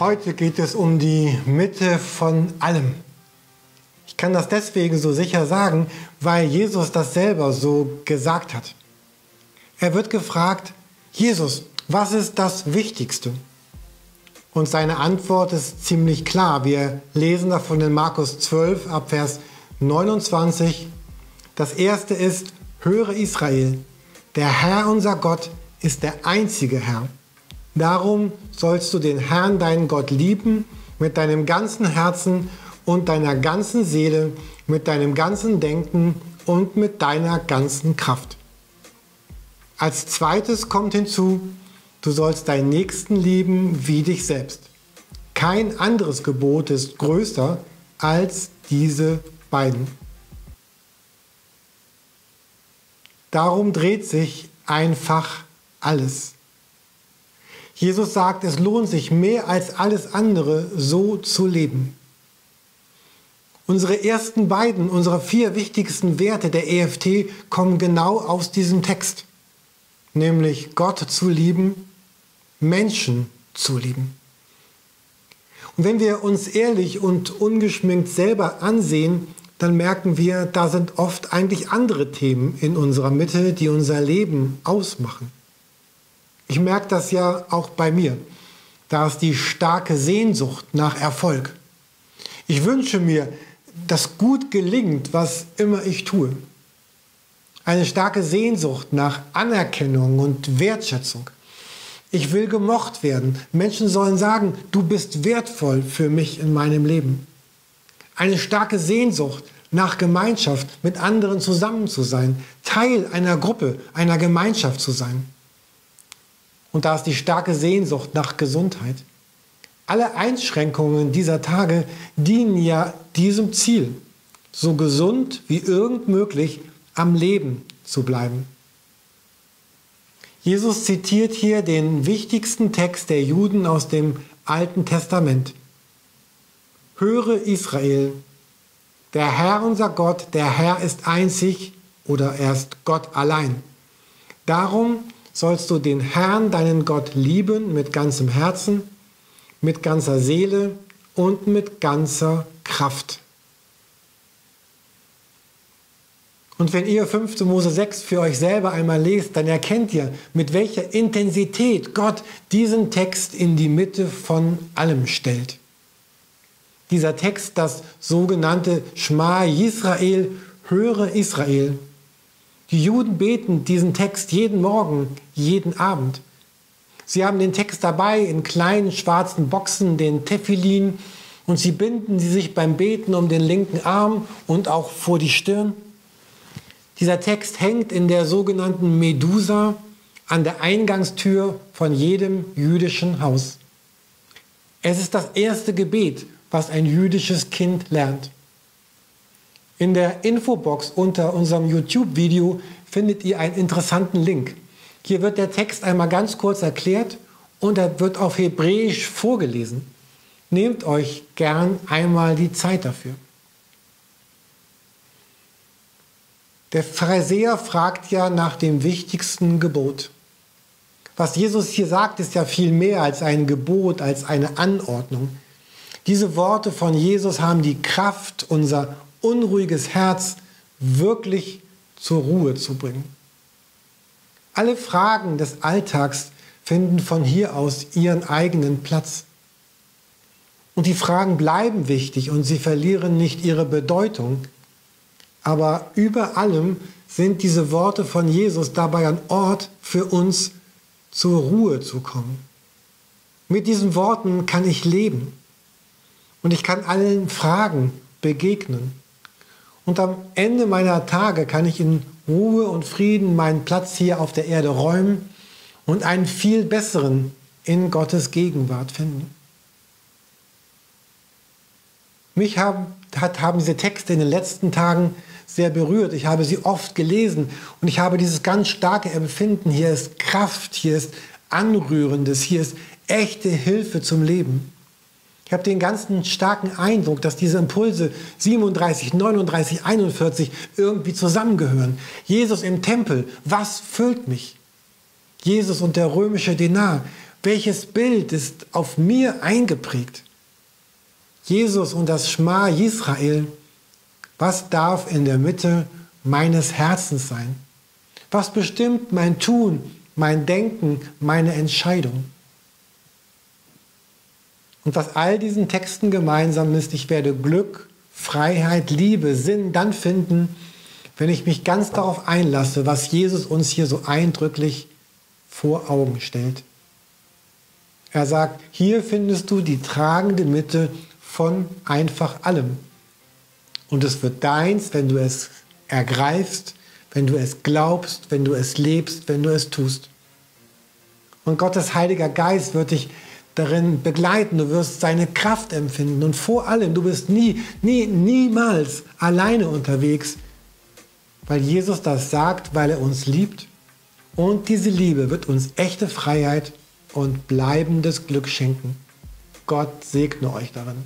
Heute geht es um die Mitte von allem. Ich kann das deswegen so sicher sagen, weil Jesus das selber so gesagt hat. Er wird gefragt, Jesus, was ist das Wichtigste? Und seine Antwort ist ziemlich klar. Wir lesen davon in Markus 12 ab Vers 29. Das erste ist, höre Israel, der Herr unser Gott ist der einzige Herr. Darum sollst du den Herrn, deinen Gott, lieben mit deinem ganzen Herzen und deiner ganzen Seele, mit deinem ganzen Denken und mit deiner ganzen Kraft. Als zweites kommt hinzu, du sollst deinen Nächsten lieben wie dich selbst. Kein anderes Gebot ist größer als diese beiden. Darum dreht sich einfach alles. Jesus sagt, es lohnt sich mehr als alles andere, so zu leben. Unsere ersten beiden, unsere vier wichtigsten Werte der EFT kommen genau aus diesem Text, nämlich Gott zu lieben, Menschen zu lieben. Und wenn wir uns ehrlich und ungeschminkt selber ansehen, dann merken wir, da sind oft eigentlich andere Themen in unserer Mitte, die unser Leben ausmachen. Ich merke das ja auch bei mir. Da ist die starke Sehnsucht nach Erfolg. Ich wünsche mir, dass gut gelingt, was immer ich tue. Eine starke Sehnsucht nach Anerkennung und Wertschätzung. Ich will gemocht werden. Menschen sollen sagen, du bist wertvoll für mich in meinem Leben. Eine starke Sehnsucht nach Gemeinschaft, mit anderen zusammen zu sein, Teil einer Gruppe, einer Gemeinschaft zu sein. Und da ist die starke Sehnsucht nach Gesundheit. Alle Einschränkungen dieser Tage dienen ja diesem Ziel, so gesund wie irgend möglich am Leben zu bleiben. Jesus zitiert hier den wichtigsten Text der Juden aus dem Alten Testament. Höre Israel, der Herr unser Gott, der Herr ist einzig oder er ist Gott allein. Darum sollst du den Herrn, deinen Gott, lieben mit ganzem Herzen, mit ganzer Seele und mit ganzer Kraft. Und wenn ihr 5. Mose 6 für euch selber einmal lest, dann erkennt ihr, mit welcher Intensität Gott diesen Text in die Mitte von allem stellt. Dieser Text, das sogenannte Schma Israel, höre Israel, die Juden beten diesen Text jeden Morgen, jeden Abend. Sie haben den Text dabei in kleinen schwarzen Boxen, den Tefillin, und sie binden sie sich beim Beten um den linken Arm und auch vor die Stirn. Dieser Text hängt in der sogenannten Medusa an der Eingangstür von jedem jüdischen Haus. Es ist das erste Gebet, was ein jüdisches Kind lernt. In der Infobox unter unserem YouTube-Video findet ihr einen interessanten Link. Hier wird der Text einmal ganz kurz erklärt und er wird auf Hebräisch vorgelesen. Nehmt euch gern einmal die Zeit dafür. Der Pharisäer fragt ja nach dem wichtigsten Gebot. Was Jesus hier sagt, ist ja viel mehr als ein Gebot, als eine Anordnung. Diese Worte von Jesus haben die Kraft, unser unruhiges Herz wirklich zur Ruhe zu bringen. Alle Fragen des Alltags finden von hier aus ihren eigenen Platz. Und die Fragen bleiben wichtig und sie verlieren nicht ihre Bedeutung. Aber über allem sind diese Worte von Jesus dabei ein Ort für uns, zur Ruhe zu kommen. Mit diesen Worten kann ich leben und ich kann allen Fragen begegnen. Und am Ende meiner Tage kann ich in Ruhe und Frieden meinen Platz hier auf der Erde räumen und einen viel besseren in Gottes Gegenwart finden. Mich haben, hat, haben diese Texte in den letzten Tagen sehr berührt. Ich habe sie oft gelesen und ich habe dieses ganz starke Empfinden, hier ist Kraft, hier ist Anrührendes, hier ist echte Hilfe zum Leben. Ich habe den ganzen starken Eindruck, dass diese Impulse 37, 39, 41 irgendwie zusammengehören. Jesus im Tempel, was füllt mich? Jesus und der römische Denar, Welches Bild ist auf mir eingeprägt? Jesus und das Schma Israel, was darf in der Mitte meines Herzens sein? Was bestimmt mein Tun, mein Denken, meine Entscheidung? Und was all diesen Texten gemeinsam ist, ich werde Glück, Freiheit, Liebe, Sinn dann finden, wenn ich mich ganz darauf einlasse, was Jesus uns hier so eindrücklich vor Augen stellt. Er sagt, hier findest du die tragende Mitte von einfach allem. Und es wird deins, wenn du es ergreifst, wenn du es glaubst, wenn du es lebst, wenn du es tust. Und Gottes Heiliger Geist wird dich darin begleiten, du wirst seine Kraft empfinden und vor allem, du bist nie, nie, niemals alleine unterwegs, weil Jesus das sagt, weil er uns liebt und diese Liebe wird uns echte Freiheit und bleibendes Glück schenken. Gott segne euch darin.